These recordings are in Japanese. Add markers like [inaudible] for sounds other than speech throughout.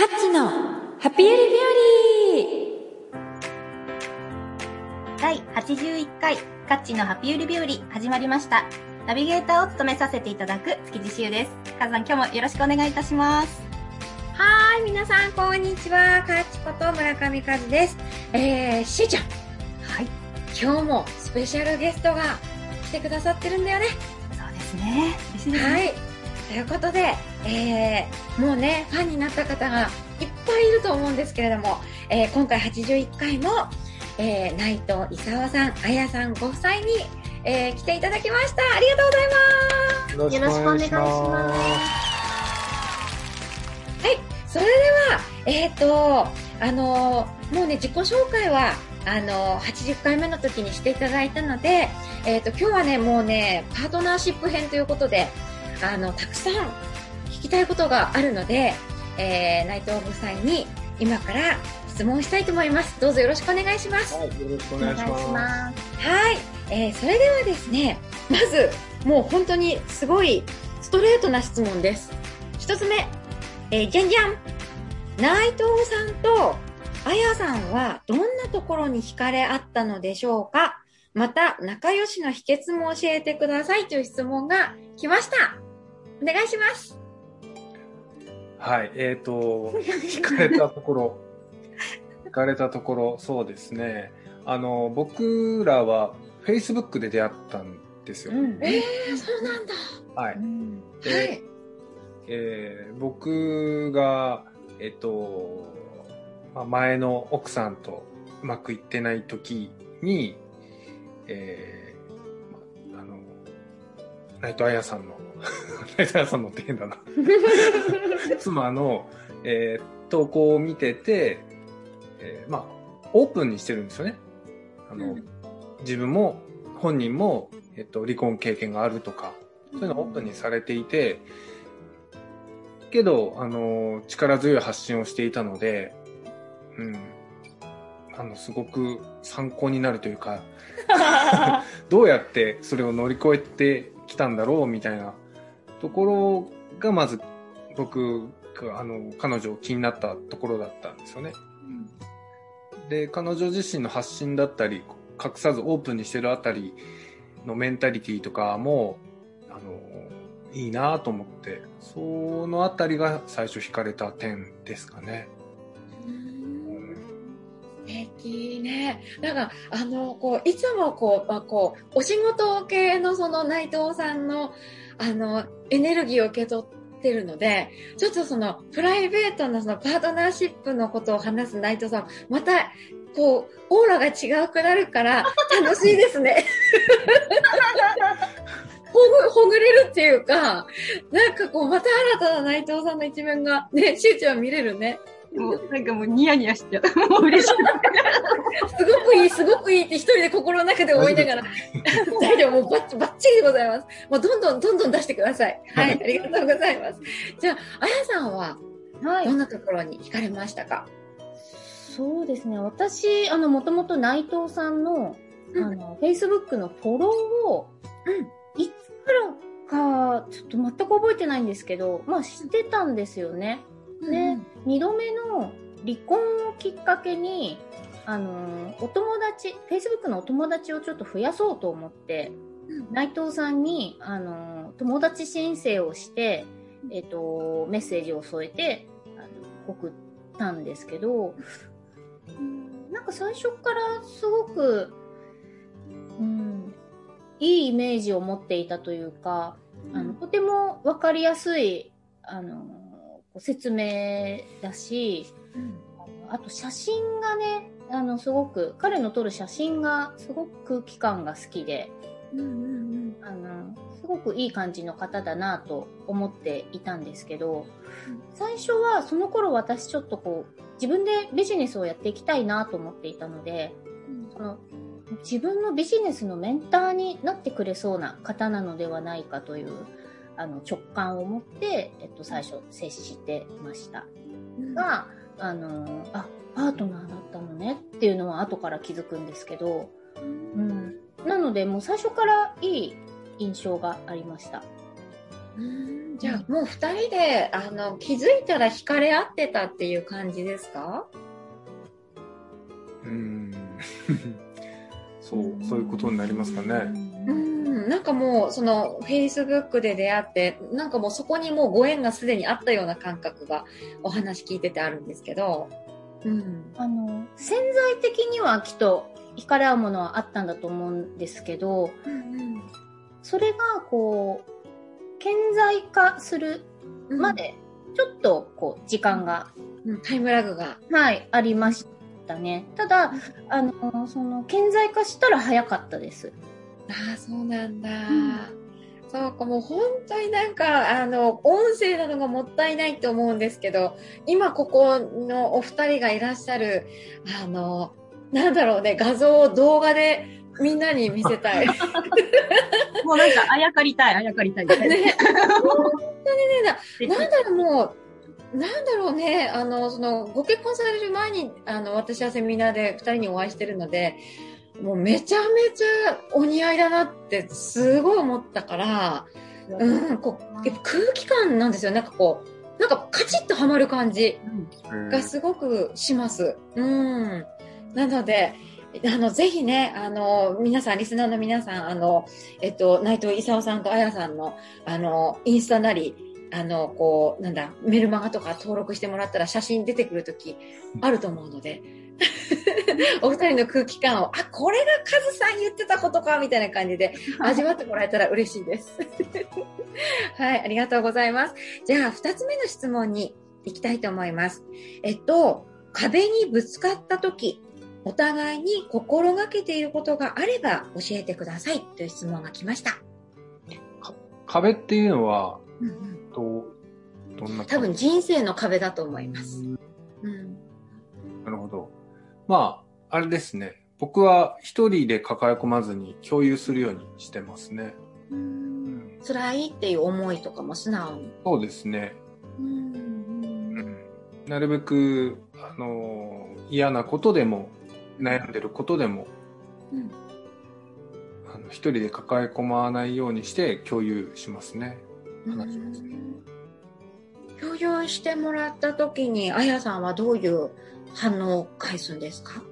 カッチのハッピーエリビ第81回カッチのハピウリ日和始まりました。ナビゲーターを務めさせていただく築地しゆです。カズさん今日もよろしくお願いいたします。はーい、皆さん、こんにちは。かっちこと村上和です。えー、しーちゃん。はい。今日もスペシャルゲストが来てくださってるんだよね。そうですね。嬉しいですね。はい。ということで、えー、もうね、ファンになった方がいっぱいいると思うんですけれども、えー、今回81回も、えー、内藤勲さん、あやさんご夫妻に、えー、来ていただきました。ありがとうございます。よろしくお願いします。はい、それでは、えっ、と、あのーもうね、自己紹介は、あのー80回目の時にしていただいたので、えっ、と、今日はね、もうね、パートナーシップ編ということで、あの、たくさん聞きたいことがあるので、えー、内藤夫妻に今から質問したいと思います。どうぞよろしくお願いします。はい、よろしくお願いします。す。はい、えー、それではですね、まず、もう本当にすごいストレートな質問です。一つ目、えー、じゃんじゃん内藤さんとあやさんはどんなところに惹かれ合ったのでしょうかまた、仲良しの秘訣も教えてくださいという質問が来ました。お願いします。はい、えっ、と、[laughs] 聞かれたところ、聞かれたところ、そうですね。あの、僕らは Facebook で出会ったんですよ。うん。えー、そうなんだ。はい。うんではい。えー僕が、えっ、と、まあ前の奥さんとうまくいってない時に、えーまあの、内藤彩さんの、内藤彩さんのって変だな。妻の、えー投稿を見てて、えーまあ、オープンにしてるんですよね。あの、うん自分も、本人も、えっと、離婚経験があるとか、そういうのをオープンにされていて、けど、あの、力強い発信をしていたので、うん。あの、すごく参考になるというか、[laughs] どうやってそれを乗り越えてきたんだろうみたいなところが、まず僕が、あの、彼女気になったところだったんですよね。うんで、彼女自身の発信だったり、隠さずオープンにしてるあたりのメンタリティとかも、あの、いいなと思って、そのあたりが最初惹かれた点ですかね。素敵ね。なんか、あの、こう、いつもこう、まあ、こう、お仕事系のその内藤さんの、あの、エネルギーを受け取ってるので、ちょっとその、プライベートなそのパートナーシップのことを話す内藤さん、また、こう、オーラが違うくなるから、[laughs] 楽しいですね。ほぐ、ほぐれるっていうか、なんかこう、また新たな内藤さんの一面が、ね、しゅうちゃん見れるね。もうなんかもうニヤニヤしちゃう。[laughs] もう嬉しい。すごくいい、すごくいいって一人で心の中で思いながら。大丈夫、もうバッチバッチリでございます。もうどんどんどんどん出してください。はい、ありがとうございます。じゃあ、あやさんははどんなところに惹かれましたか、そうですね。私、あの、もともと内藤さんの、うんあの、Facebook のフォローを、いつからか、ちょっと全く覚えてないんですけど、まあ、知ってたんですよね。で、二度目の離婚をきっかけに、あの、お友達、Facebook のお友達をちょっと増やそうと思って、うん。内藤さんに、あの、友達申請をして、えっ、と、メッセージを添えて、あの送ったんですけど、うんなんか最初からすごく、うん、いいイメージを持っていたというか、あの、とてもわかりやすい、あの、説明だし、あのあと写真がね、あの、すごく、彼の撮る写真がすごく空気感が好きで、あの、すごくいい感じの方だなと思っていたんですけど、最初はその頃私ちょっとこう、自分でビジネスをやっていきたいなと思っていたので、その自分のビジネスのメンターになってくれそうな方なのではないかというあの直感を持って、えっと、最初接してました。が、あのあパートナーだったのねっていうのは後から気づくんですけど、うん、なのでもう最初からいい印象がありました。うん。じゃあもう二人であの気づいたら惹かれ合ってたっていう感じですか？うん。[laughs] そう、そういうことになりますかね。うん、なんかもうそのフェイスブックで出会ってなんかもうそこにもうご縁がすでにあったような感覚がお話聞いててあるんですけど、うん、あの、潜在的にはきっと惹かれ合うものはあったんだと思うんですけど、うんそれがこう、顕在化するうんまで、ちょっとこう、時間が、うんタイムラグが。はい、ありましたね。ただ、あの、その、顕在化したら早かったです。ああ、そうなんだ。んそうか、もう本当になんか、あの、音声なのがもったいないって思うんですけど、今ここのお二人がいらっしゃる、あの、なんだろうね、画像を動画でみんなに見せたい。ね、[laughs] もうなんか、あやかりたい、あやかりたい。本当にね、な [laughs] なんだろう、もう、なんだろうね、あの、その、ご結婚される前に、あの、私はセミナーで二人にお会いしてるので、もうめちゃめちゃお似合いだなってすごい思ったから、うん、こう、やっぱ空気感なんですよ。なんかこう、なんかカチッとはまる感じがすごくします。うん。なので、あの、ぜひね、あの、皆さん、リスナーの皆さん、あの、えっと、内藤勲さんとあやさんの、あの、インスタなり、あの、こう、なんだ、メルマガとか登録してもらったら写真出てくるときあると思うので、[laughs] お二人の空気感を、あ、これがカズさん言ってたことか、みたいな感じで味わってもらえたら嬉しいです。[laughs] はい、ありがとうございます。じゃあ、二つ目の質問に行きたいと思います。えっと、壁にぶつかったとき、お互いに心がけていることがあれば教えてくださいという質問が来ました。壁っていうのは、うんうん、どんな多分人生の壁だと思います。うん。まあ、あれですね。僕は一人で抱え込まずに共有するようにしてますね。うん辛いっていう思いとかも素直に。そうですね。うんうんなるべく、あのー嫌なことでも、悩んでることでも、うんあの一人で抱え込まないようにして共有しますね。話しますね共有してもらった時に、あやさんはどういう反応を返すんですか？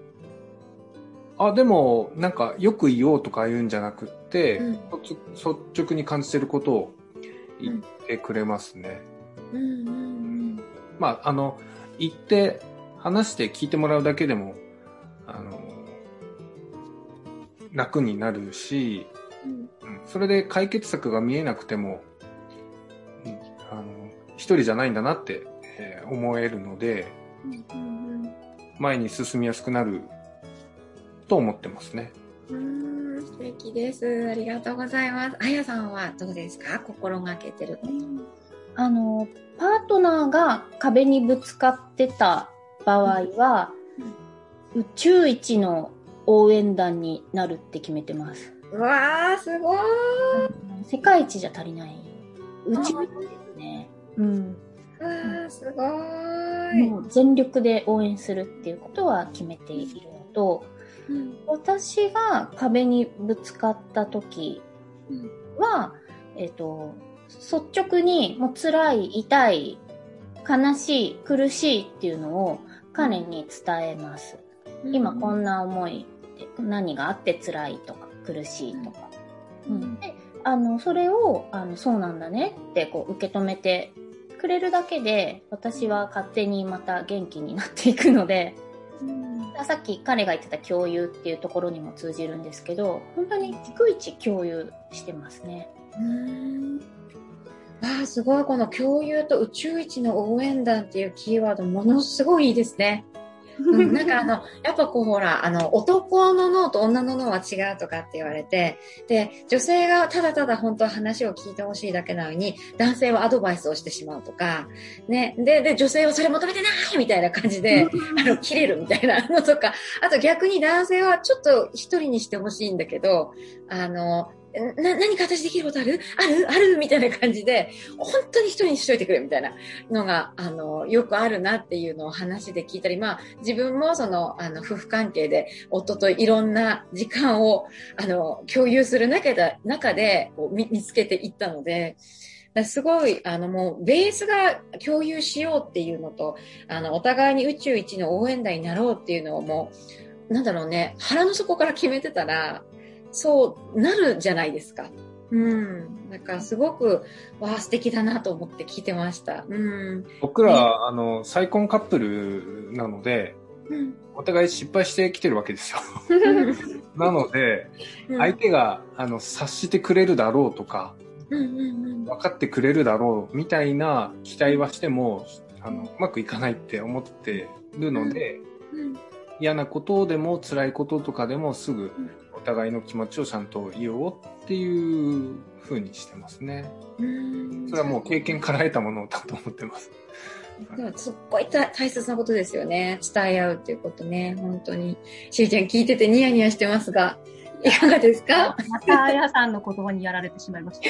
あ、でも、なんか、よく言おうとか言うんじゃなくって、うん。率率直に感じてることを言ってくれますね。うんうん。まあ、あの、言って、話して聞いてもらうだけでも、あの、楽になるし、うん。うん。それで解決策が見えなくても、一人じゃないんだなって、えー思えるので、うん前に進みやすくなると思ってますね。うんうん素敵です。ありがとうございます。あやさんはどうですか？心がけてること。あの、パートナーが壁にぶつかってた場合は、宇宙一の応援団になるって決めてます。うわー、すごーい。世界一じゃ足りない。宇宙一ですね。うん。すごーい。もう全力で応援するっていうことは決めているのと、うん私が壁にぶつかった時うんは、えっ、と、率直にもう辛い、痛い、悲しい、苦しいっていうのを彼に伝えます。今こんな思いで何があって辛いとか苦しいとか。うん、で、あの、それを、あの、そうなんだねってこう受け止めてくれるだけで、私は勝手にまた元気になっていくので、うんさっき彼が言ってた共有っていうところにも通じるんですけど、本当に逐一共有してますね。うんああ、すごい。この共有と宇宙一の応援団っていうキーワード、ものすごいいいですね。うん、なんかあの、やっぱこうほら、あの、男の脳と女の脳は違うとかって言われて、で、女性がただただ本当は話を聞いてほしいだけなのに、男性はアドバイスをしてしまうとか、ね、で、で、女性はそれ求めてないみたいな感じで、あの、切れるみたいなのとか、あと逆に男性はちょっと一人にしてほしいんだけど、あの、な、何か私できることある？ある？ある？みたいな感じで、本当に一人にしといてくれみたいなのが、あの、よくあるなっていうのを話で聞いたり、まあ、自分もその、あの、夫婦関係で夫といろんな時間を、あの、共有する中で、中で見つけていったので、すごい、あのもう、ベースが共有しようっていうのと、あの、お互いに宇宙一の応援団になろうっていうのをもう、なんだろうね、腹の底から決めてたら、そうなるじゃないですか。うん。だからすごく、わあ、素敵だなと思って聞いてました。うん。僕ら、あの、再婚カップルなので、うん。お互い失敗してきてるわけですよ。なので、相手が、あの、察してくれるだろうとか、うんうんうん分かってくれるだろうみたいな期待はしても、あの、うまくいかないって思ってるので、うん嫌なことでも辛いこととかでもすぐ互いの気持ちをちゃんと言おうっていう風にしてますね。うんそれはもう経験から得たものだと思ってます。でもすっごい大大切なことですよね。伝え合うっていうことね。本当に。しゅうちゃん聞いててニヤニヤしてますが、いかがですか？また、あやさんの言葉にやられてしまいました。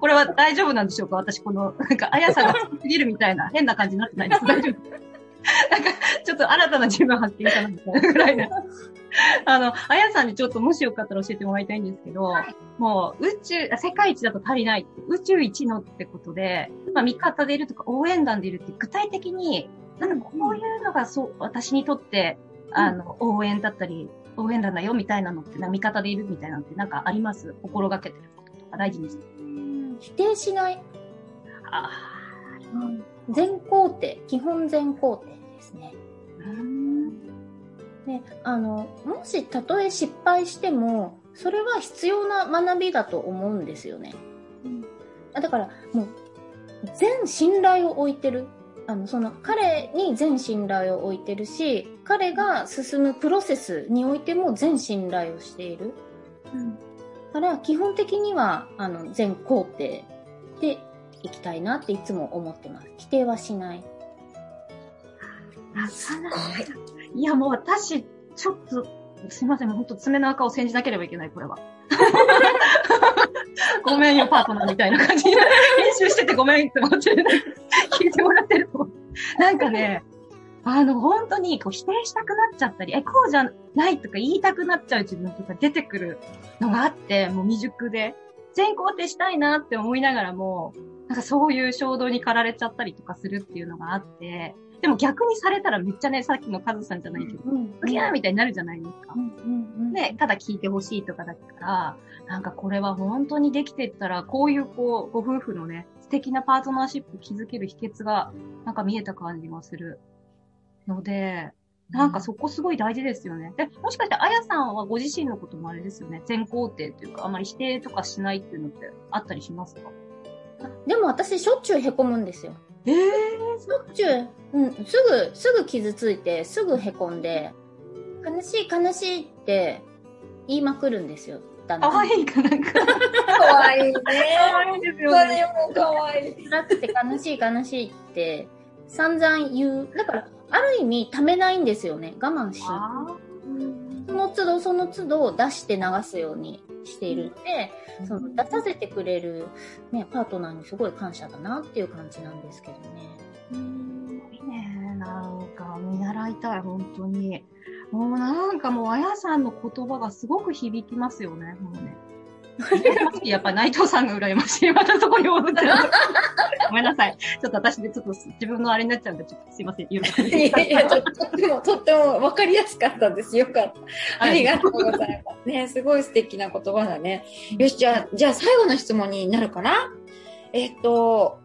これは大丈夫なんでしょうか？私、この、なんか、あやさんが好きすぎるみたいな変な感じになってないです。大丈夫 [laughs] なんか、ちょっと新たな自分発見かなみたいなぐらいな。[laughs] あの、あやさんにちょっともしよかったら教えてもらいたいんですけど、もう宇宙、あ世界一だと足りないって、宇宙一のってことで、まあ味方でいるとか応援団でいるって具体的に、なんかこういうのがそう、私にとって、あの、応援だったり、応援団だよみたいなのってな、味方でいるみたいなのってなんかあります？心がけてることとか大事にしてる。否定しない。あ全肯定。基本全肯定ですね。で、あの、もしたとえ失敗しても、それは必要な学びだと思うんですよね。あだから、もう、全信頼を置いてる。あの、その、彼に全信頼を置いてるし、彼が進むプロセスにおいても全信頼をしている。だから、基本的には、あの、全肯定でいきたいなっていつも思ってます。否定はしない。なかなか。いや、もう私、ちょっと、すいません、もうほんと爪の赤を煎じなければいけない、これは。ごめんよ、パートナーみたいな感じで、練習しててごめんって思って、聞いてもらってると。なんかね、あの、本当にこう否定したくなっちゃったり、え、こうじゃないとか言いたくなっちゃう自分とか出てくるのがあって、もう未熟で、全肯定したいなって思いながらも、なんかそういう衝動に駆られちゃったりとかするっていうのがあって、でも逆にされたらめっちゃね、さっきのカズさんじゃないけど、うん。うぎゃーみたいになるじゃないですかう。んうんうんね、ただ聞いてほしいとかだから、なんかこれは本当にできてったら、こういうこう、ご夫婦のね、素敵なパートナーシップ築ける秘訣が、なんか見えた感じがするので、なんかそこすごい大事ですよね。で、もしかしてあやさんはご自身のこともあれですよね。全肯定というか、あまり否定とかしないっていうのってあったりしますか？でも私しょっちゅうへこむんですよ。ええしょっちゅう、うん、すぐ、すぐ傷ついて、すぐへこんで、悲しい悲しいって言いまくるんですよ。だんだんかわいいかなんか。かかわいいね。わいいですよそね。れもかわいい。辛くて悲しい悲しいって散々言う。だから、ある意味ためないんですよね。我慢し。あその都度その都度出して流すようにしているので、その出させてくれる、ね、パートナーにすごい感謝だなっていう感じなんですけどね。いいね。なんか、見習いたい、本当に。もうなんかもう、あやさんの言葉がすごく響きますよね。もうね。やっぱ内藤さんが羨ましい。またそこに戻っちゃう。ごめんなさい。ちょっと私でちょっと自分のあれになっちゃうんで、ちょっとすいません。言うのいやいや、ととっても、とっても分かりやすかったです。よかった。ありがとうございます。ね、すごい素敵な言葉だね。よし、じゃあ、じゃあ最後の質問になるかなえっと、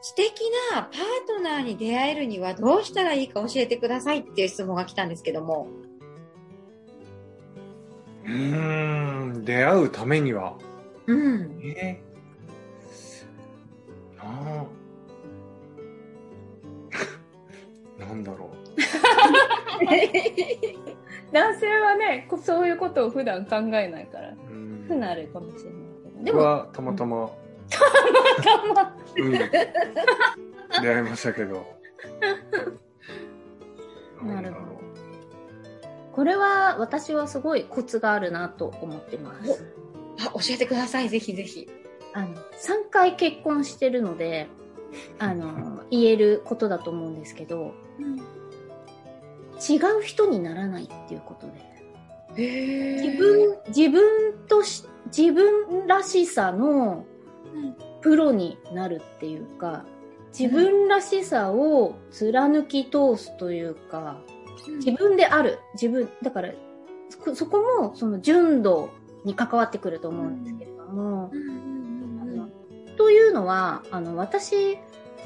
素敵なパートナーに出会えるにはどうしたらいいか教えてくださいっていう質問が来たんですけども。うーん、出会うためには、うん。えー、なあ。[laughs] なんだろ [laughs] 男性はね、こそういうことを普段考えないから、不慣れかもしれないけど。で僕も、はたまたま、頑張っうん、出会いましたけど。[laughs] なるほどこれは私はすごいコツがあるなと思ってます。あ、教えてください。ぜひぜひ。あの、3回結婚してるので、[laughs] あの、言えることだと思うんですけど、違う人にならないっていうことで。へ自分、自分とし、自分らしさのプロになるっていうか、自分らしさを貫き通すというか、自分である。自分、だから、そそこもその純度に関わってくると思うんですけれども、あのというのは、あの、私、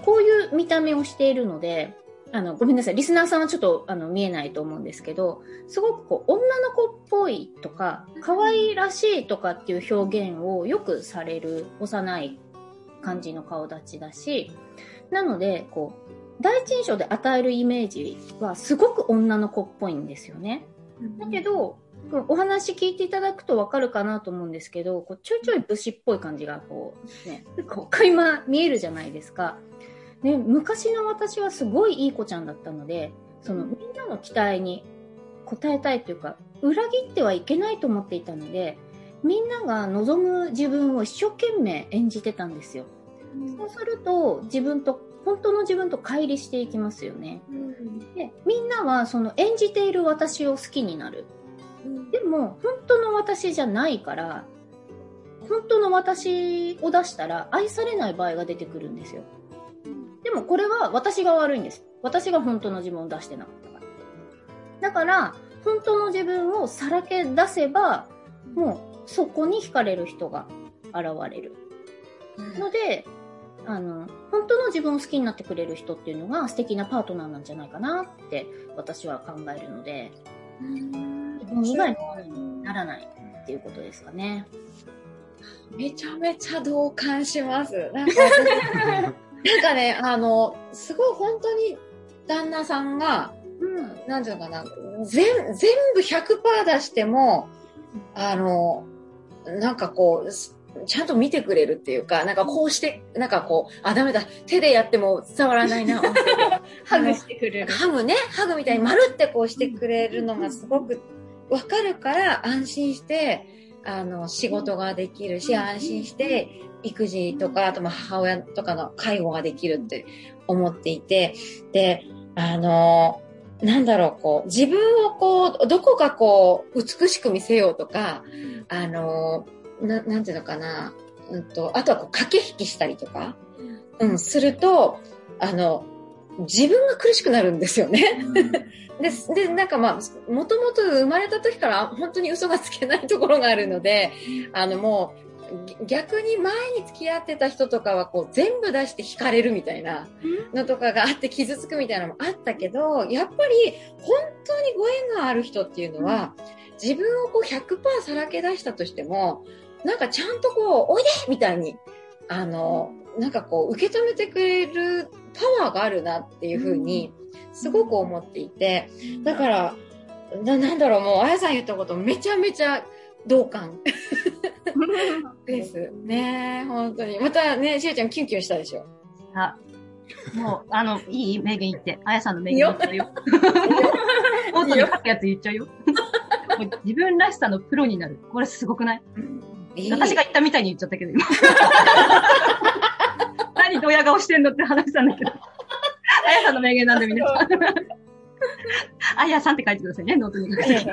こういう見た目をしているので、あの、ごめんなさい。リスナーさんはちょっと、あの、見えないと思うんですけど、すごくこう、女の子っぽいとか、可愛らしいとかっていう表現をよくされる幼い感じの顔立ちだし、なので、こう、第一印象で与えるイメージはすごく女の子っぽいんですよね。だけど、お話聞いていただくとわかるかなと思うんですけど、こうちょいちょい武士っぽい感じがこう、ね、こう垣間見えるじゃないですか。ね、昔の私はすごいいい子ちゃんだったので、そのみんなの期待に応えたいというか、裏切ってはいけないと思っていたので、みんなが望む自分を一生懸命演じてたんですよ。そうすると、自分と、本当の自分と乖離していきますよね。で、みんなはその演じている私を好きになる。でも、本当の私じゃないから、本当の私を出したら愛されない場合が出てくるんですよ。でもこれは私が悪いんです。私が本当の自分を出してなかったから。だから、本当の自分をさらけ出せば、もうそこに惹かれる人が現れる。ので、あの、本当の自分を好きになってくれる人っていうのが素敵なパートナーなんじゃないかなって私は考えるので、自分以外のものにならないっていうことですかね。めちゃめちゃ同感します。なんか、[laughs] なんかね、あの、すごい本当に旦那さんが、うん。なんていうのかな、全、全部100%出しても、あの、なんかこう、すちゃんと見てくれるっていうか、なんかこうして、なんかこう、あ、ダメだ、手でやっても伝わらないな、[laughs] ハグしてくれる。ハグね、ハグみたいに丸ってこうしてくれるのがすごくわかるから安心して、あの、仕事ができるし、安心して育児とか、あとまあ母親とかの介護ができるって思っていて、で、あの、なんだろう、こう、自分をこう、どこかこう、美しく見せようとか、あの、ななんていうのかな、うんと、あとはこう、駆け引きしたりとか、うん、すると、あの、自分が苦しくなるんですよね。で、で、なんかまあ、もともと生まれた時から本当に嘘がつけないところがあるので、あのもう、ぎ逆に前に付き合ってた人とかはこう全部出して惹かれるみたいなのとかがあって傷つくみたいなのもあったけど、やっぱり本当にご縁がある人っていうのは、自分をこう100%さらけ出したとしても、なんかちゃんとこう、おいでみたいに、あの、なんかこう、受け止めてくれるパワーがあるなっていうふうに、すごく思っていて、だから、ななんだろう、もう、あやさん言ったことめちゃめちゃ同感 [laughs] です。ね本当に。またね、しーちゃんキュンキュンしたでしょ。あ、もう、あの、いい名言言って。あやさんの名言言っちゃうよ。オートに書くやつ言っちゃうよ。自分らしさのプロになる。これすごくない？私が言ったみたいに言っちゃったけど、今。[laughs] 何ドヤ顔してんのって話したんだけど。[laughs] あやさんの名言なんで皆さん。あやさんって書いてくださいね、ノートに書いて。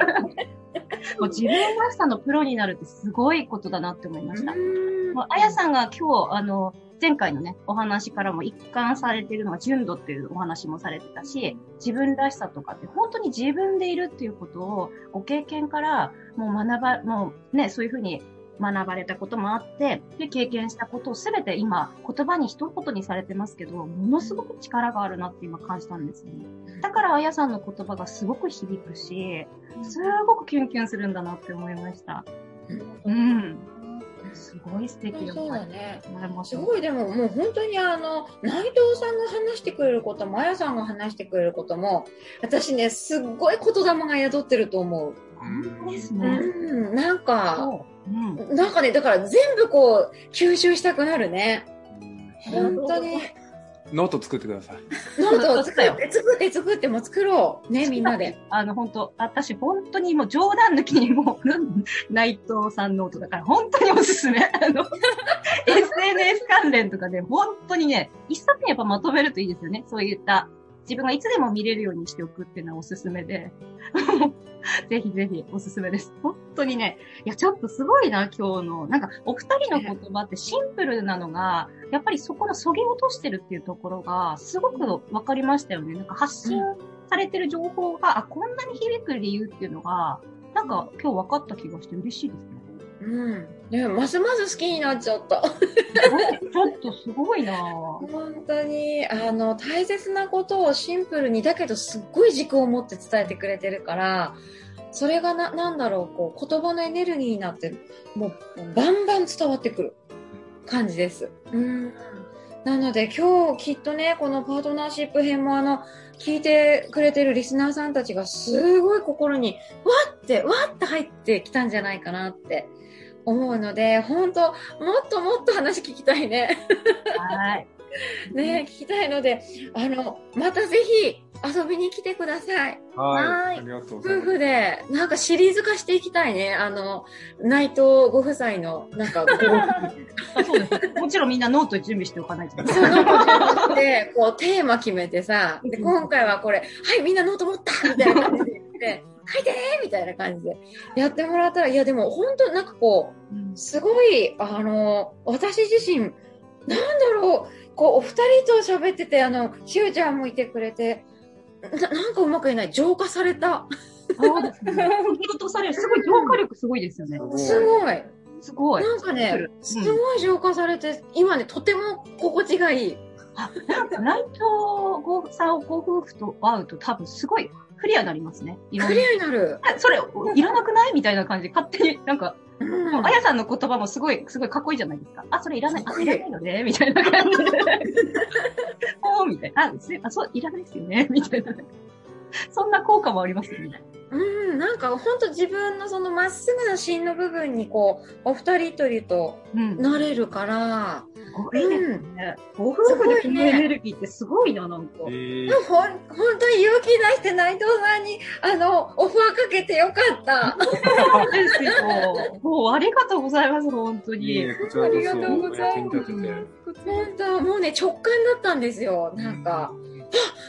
もう自分らしさのプロになるってすごいことだなって思いました。もうあやさんが今日、あの、前回のね、お話からも一貫されているのが純度っていうお話もされてたし、自分らしさとかって本当に自分でいるっていうことをご経験からもう学ば、もうね、そういうふうに学ばれたこともあって、で、経験したことをすべて今言葉に一言にされてますけど、ものすごく力があるなって今感じたんですよね。だからあやさんの言葉がすごく響くし、すごくキュンキュンするんだなって思いました。うん。すごい素敵そうだね。すすごいでももう本当にあの、内藤さんが話してくれることも、あやさんが話してくれることも、私ね、すっごい言霊が宿ってると思う。本当ですうね。ん、なんか、そう。うん。なんかね、だから全部こう、吸収したくなるね。本当に。ノート作ってください。ノートを作って、作って、作って、もう作ろう。ね、みんなで。あの、本当私、本当にもう冗談抜きにもう、内藤さんノートだから、本当におすすめ。あの、[laughs] SNS 関連とかで、本当にね、一冊にやっぱまとめるといいですよね。そういった、自分がいつでも見れるようにしておくっていうのはおすすめで。[laughs] ぜひぜひおすすめです。本当にね、いや、ちょっとすごいな、今日の。なんか、お二人の言葉ってシンプルなのが、やっぱりそこのそぎ落としてるっていうところが、すごくわかりましたよね。なんか発信されてる情報が、あ、こんなに響く理由っていうのが、なんか今日分かった気がして嬉しいですね。うん。ますます好きになっちゃった。ちょっとすごいなぁ本当に、あの、大切なことをシンプルに、だけどすっごい軸を持って伝えてくれてるから、それがな、なんだろう、こう、言葉のエネルギーになって、もう、バンバン伝わってくる感じです。うん。なので、今日きっとね、このパートナーシップ編もあの、聞いてくれてるリスナーさんたちがすごい心に、わって、わって入ってきたんじゃないかなって思うので、本当もっともっと話聞きたいね。はい。[laughs] ね、聞きたいので、あの、またぜひ遊びに来てください。はい。はいありがとうござい夫ます。婦で、なんかシリーズ化していきたいね。あの、内藤ご夫妻の、なんか、ご [laughs] あそうです。もちろんみんなノート準備しておかないと。そのことで、こう、テーマ決めてさ、で、今回はこれ、はい、みんなノート持ったみたいな感じで言って、書いてねみたいな感じでやってもらったら、いや、でも本当なんかこうすごい、あの、私自身、なんだろう、こう、お二人と喋ってて、あの、しゅうちゃんもいてくれて、ななんかうまく言えない。浄化された。そうですね。ギルトされる。すごい浄化力すごいですよね。すごい。すごい。なんかねうん、すごい浄化されて、今ね、とても心地がいい。あ、なんか内藤ごさんご夫婦と会うと多分すごいクリアになりますね。クリアになる。あそれ、いらなくないみたいな感じで勝手に、なんか、うんあやさんの言葉もすごい、すごいかっこいいじゃないですか。あ、それいらない。あ、いらないよねみたいな感じで。[laughs] おーみたいな。あ、すあそう、いらないですよねみたいな。[laughs] そんな効果もありますよね。うん、なんか本当自分のそのまっすぐな芯の部分にこう、お二人といるとうん。なれるから、すごいですね。ご夫婦でこのエネルギーってすごいな、なんか。ほん、本当に勇気出して内藤さんに、あの、オファーかけてよかった。そうですよ。もうありがとうございます、本当に。こちらこそありがとうございます。本当もうね、直感だったんですよ。なんか、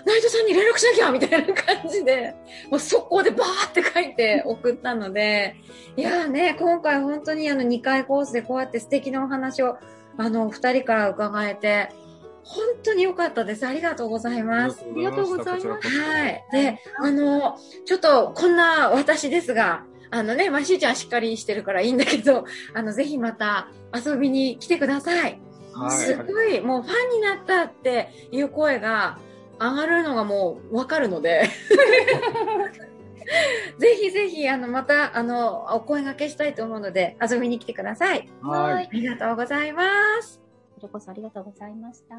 内藤さんに連絡しなきゃみたいな感じで、もう速攻でバーって書いて送ったので、いやーね、今回本当にあの2回コースでこうやって素敵なお話を、あの、二人から伺えて、本当に良かったです。ありがとうございます。ありがとうございましたはい。で、あの、ちょっとこんな私ですが、あのね、まあ、しーちゃんしっかりしてるからいいんだけど、あの、ぜひまた遊びに来てください。はい。すごい、もうファンになったっていう声が上がるのがもうわかるので。[laughs] ぜひぜひ、あの、また、あの、お声掛けしたいと思うので、遊びに来てください。はい。ありがとうございます。こちらこそありがとうございました。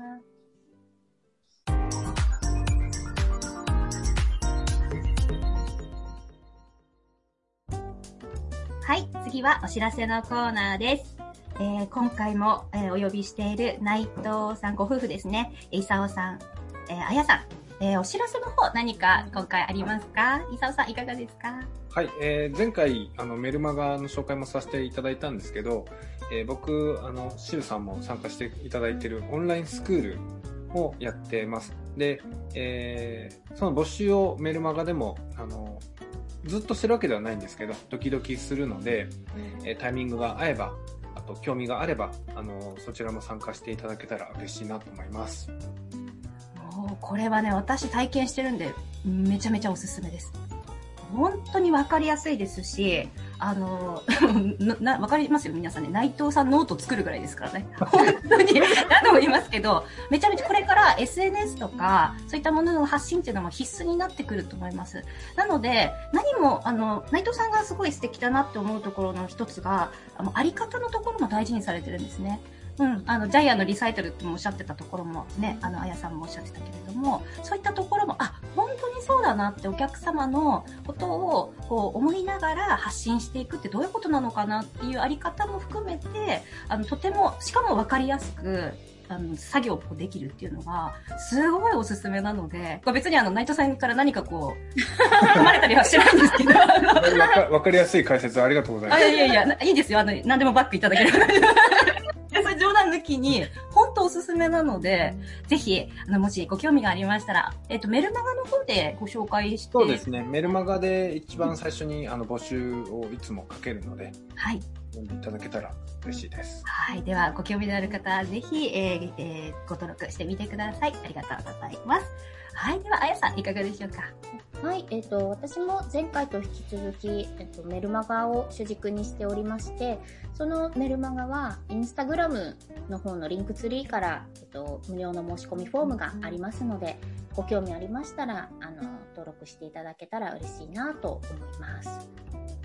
はい、次はお知らせのコーナーです。えー今回も、えーお呼びしている内藤さんご夫婦ですね。伊佐さん、えー、あやさん、えーお知らせの方何か今回ありますか？伊佐さんいかがですか？はい、えー前回あのメルマガの紹介もさせていただいたんですけど、えー僕あのシルさんも参加していただいているオンラインスクールをやってます。で、えーその募集をメルマガでもあのずっとしてるわけではないんですけどドキドキするので、えータイミングが合えばあと興味があればあのそちらも参加していただけたら嬉しいなと思いますもうこれはね、私体験してるんで、めちゃめちゃおすすめです。本当にわかりやすいですし、あの、[laughs] な、なわかりますよ皆さんね。内藤さんノート作るぐらいですからね。[laughs] 本当に、何度も言いますけど、めちゃめちゃこれから SNS とか、そういったものの発信っていうのも必須になってくると思います。なので、何も、あの、内藤さんがすごい素敵だなって思うところの一つが、あの、あり方のところも大事にされてるんですね。うん、あの、ジャイアンのリサイタルってもおっしゃってたところもね、あの、あやさんもおっしゃってたけれども、そういったところも、あ、本当にそうだなってお客様のことを、こう、思いながら発信していくってどういうことなのかなっていうあり方も含めて、あの、とても、しかもわかりやすく、あの、作業をできるっていうのが、すごいおすすめなので、別にあの、内藤さんから何かこう、含まれたりはしてないんですけど、[laughs] わかりやすい解説ありがとうございまあ、すいやいやいや、いいですよ。あの、何でもバックいただければ。冗談抜きに、本当おすすめなので、ぜひ、あの、もしご興味がありましたら、えっと、メルマガの方でご紹介して。そうですね。メルマガで一番最初にあの募集をいつもかけるので、はい。読んでいただけたら嬉しいです。はい。では、ご興味のある方、ぜひ、えーえーご登録してみてください。ありがとうございます。はい。では、あやさん、いかがでしょうか？はい、えっ、と、私も前回と引き続き、えっ、と、メルマガを主軸にしておりまして、そのメルマガは、インスタグラムの方のリンクツリーから、えっ、と、無料の申し込みフォームがありますので、ご興味ありましたら、あの、登録していただけたら嬉しいなと思います。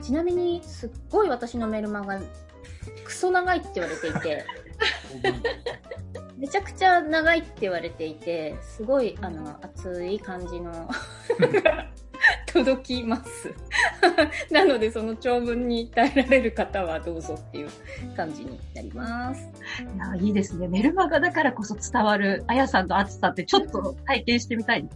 ちなみに、すっごい私のメルマガ、クソ長いって言われていて、[laughs] めちゃくちゃ長いって言われていて、すごい、あの、熱い感じの、[laughs] 届きます。[laughs] なので、その長文に耐えられる方はどうぞっていう感じになります。いや、いいですね。メルマガだからこそ伝わる、あやさんの熱さってちょっと体験してみたい。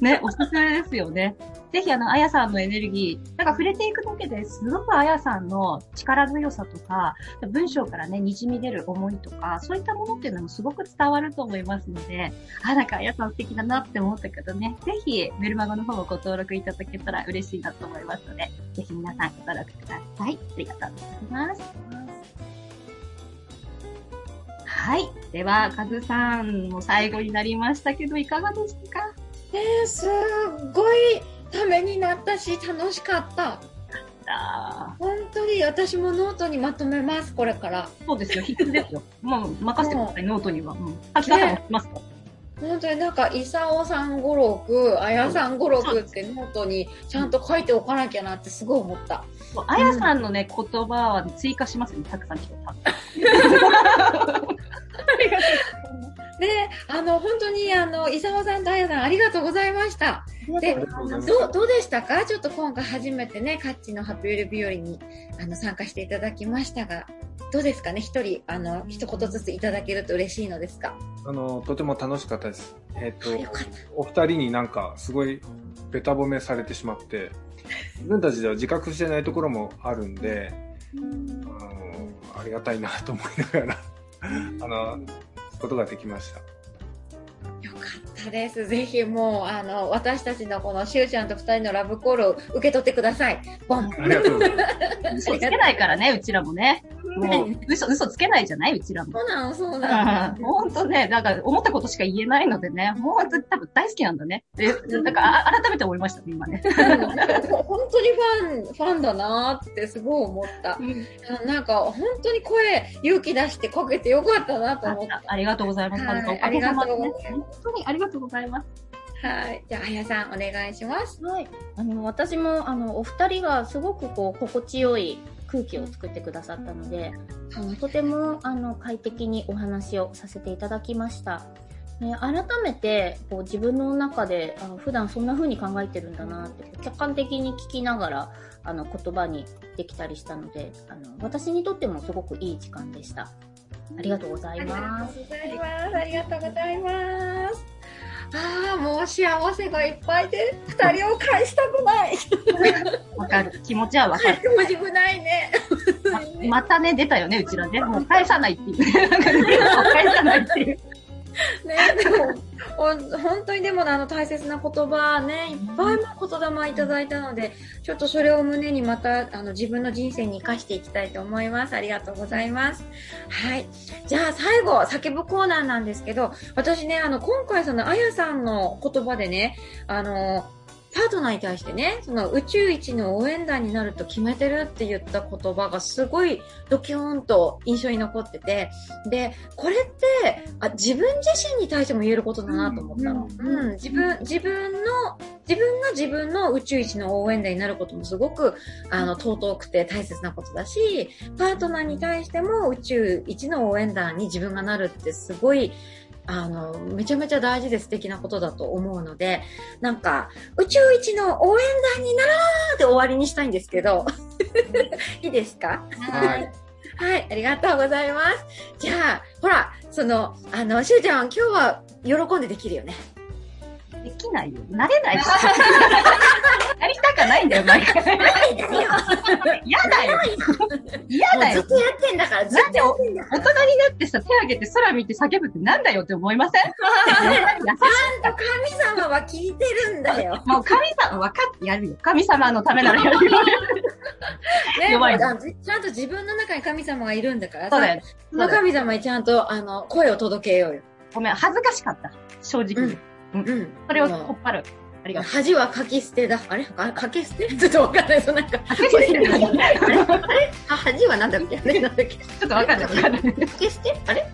ね、[laughs] おすすめですよね。ぜひ、あの、あやさんのエネルギー、なんか触れていくだけですごくあやさんの力強さとか、文章からね、滲み出る思いとか、そういったものっていうのもすごく伝わると思いますので、あ、なんかあやさん素敵だなって思った方ね、ぜひメルマガの方もご登録いただけたら嬉しいなと思いますので、ぜひ皆さんご登録ください。ありがとうございます。はい。では、カズさんも最後になりましたけど、いかがでしたか？えー、すっごいためになったし、楽しかった。あ本当に私もノートにまとめます、これから。ーそうですよ、必須ですよ。もう任せてください、ノートには。うん。書き方もしますか、本当になんか、イサオさん語録、あやさん語録ってノートにちゃんと書いておかなきゃなってすごい思った。あやさんのね、言葉は追加しますよね、たくさん来てた。で、[laughs] [laughs] あの、本当にあの、イサオさんとあやさんありがとうございました。で。どう、どうでしたか？ちょっと今回初めてね、カッチのハッピーウェル日和にあの参加していただきましたが、どうですかね？一人、あの、一言ずついただけると嬉しいのですか？あの、とても楽しかったです。えっ、とお二人になんかすごいベタ褒めされてしまって、自分たちでは自覚してないところもあるんで、あの、ありがたいなと思いながら、あの、ことができました。よかったです。ぜひもう、あの、私たちのこのしゅうちゃんと二人のラブコールを受け取ってください。ボン。ありがとうございます。[laughs] 嘘つけないからね、うちらもね。もう、嘘、嘘つけないじゃない？うちらも。そうなの、そうなの。[laughs] 本当ね、なんか思ったことしか言えないのでね、本当に多分大好きなんだね。で、なんかあ改めて思いましたね、今ね。本当にファン、ファンだなーってすごい思った。あなんか、本当に声、勇気出してかけてよかったなと思った。ありがとうございます。はいありがとうございま本当にありがとうございます。はい。じゃあ、あやさん、お願いします。はい。あの、私も、あの、お二人がすごくこう、心地よい空気を作ってくださったので、あの、とても、あの、快適にお話をさせていただきました。ね、改めて、こう、自分の中で、あの、普段そんな風に考えてるんだなって、客観的に聞きながら、あの、言葉にできたりしたので、あの、私にとってもすごくいい時間でした。ありがとうございます。ありがとうございます。ありがとうございます。ああ、もう幸せがいっぱいで、二人を返したくない。[laughs] わかる。気持ちはわかる。返してほしくないね。またね、出たよね、うちらね。もう返さないっていう。[laughs] 返さないっていう。ね、でも、本当にでもあの大切な言葉ね、いっぱいも言霊いただいたので、ちょっとそれを胸にまたあの自分の人生に生かしていきたいと思います。ありがとうございます。はい。じゃあ最後、叫ぶコーナーなんですけど、私ね、あの、今回そのあやさんの言葉でね、あの、パートナーに対してね、その宇宙一の応援団になると決めてるって言った言葉がすごいドキューンと印象に残ってて、で、これって、あ、自分自身に対しても言えることだなと思ったの。うん、自分、自分の、自分が自分の宇宙一の応援団になることもすごく、あの、尊くて大切なことだし、パートナーに対しても宇宙一の応援団に自分がなるってすごい、あの、めちゃめちゃ大事で素敵なことだと思うので、なんか、宇宙一の応援団になろうって終わりにしたいんですけど、[laughs] いいですか？はい。はい、ありがとうございます。じゃあ、ほら、その、あの、しゅうちゃん、今日は喜んでできるよね。できないよ。慣れないし。[laughs] やりたかないんだよ、毎回。嫌だよ。嫌だよずっ。とやってんだから、ずっとやってんだか大人になってさ、手挙げて空見て叫ぶってなんだよって思いません？優しら。神様は聞いてるんだよ。い。もう神様、分かってやるよ。神様のためならやるよ。ね、弱いちゃんと自分の中に神様がいるんだからさそうだよね。その神様にちゃんと、あの、声を届けようよ。ごめん、恥ずかしかった。正直に。うん。それを取っ張る。ありがとう。恥はかき捨てだ。あれ？かかけ捨て？[laughs] ちょっとわかんない。そうなんか。かしいあれあれあ、恥はなんだっけ？なんだっけ？ちょっとわかんないわかけ捨て？あれ？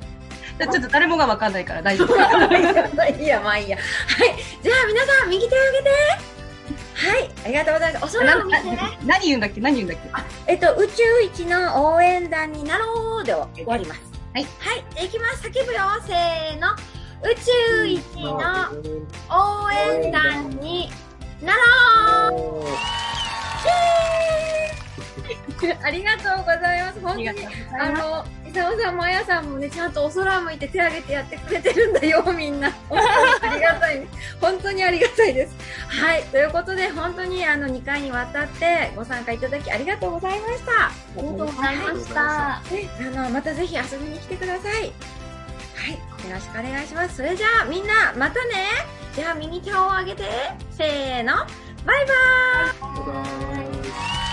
ちょっと誰もがわかんないから大丈夫。い [laughs] いや、まあいいや。はい。じゃあ皆さん、右手を上げて。はい。ありがとうございます。お空を見てね。何言うんだっけ？何言うんだっけ？えっと、宇宙一の応援団になろうで終わります。はい。はい。じゃあいきます。叫ぶよ。せーの。宇宙一の応援団になろうありがとうございます。本当にあ。の、伊沢さんもあやさんもね、ちゃんとお空向いて手挙げてやってくれてるんだよ、みんな。本当にありがたい。本当にありがたいです。はい。ということで、本当にあの、2回にわたってご参加いただきありがとうございました。ありがとうございました。ね、あの、またぜひ遊びに来てください。はい、よろしくお願いします。それじゃあみんな、またね。じゃあ右手を上げて、せーの、バイバーイ。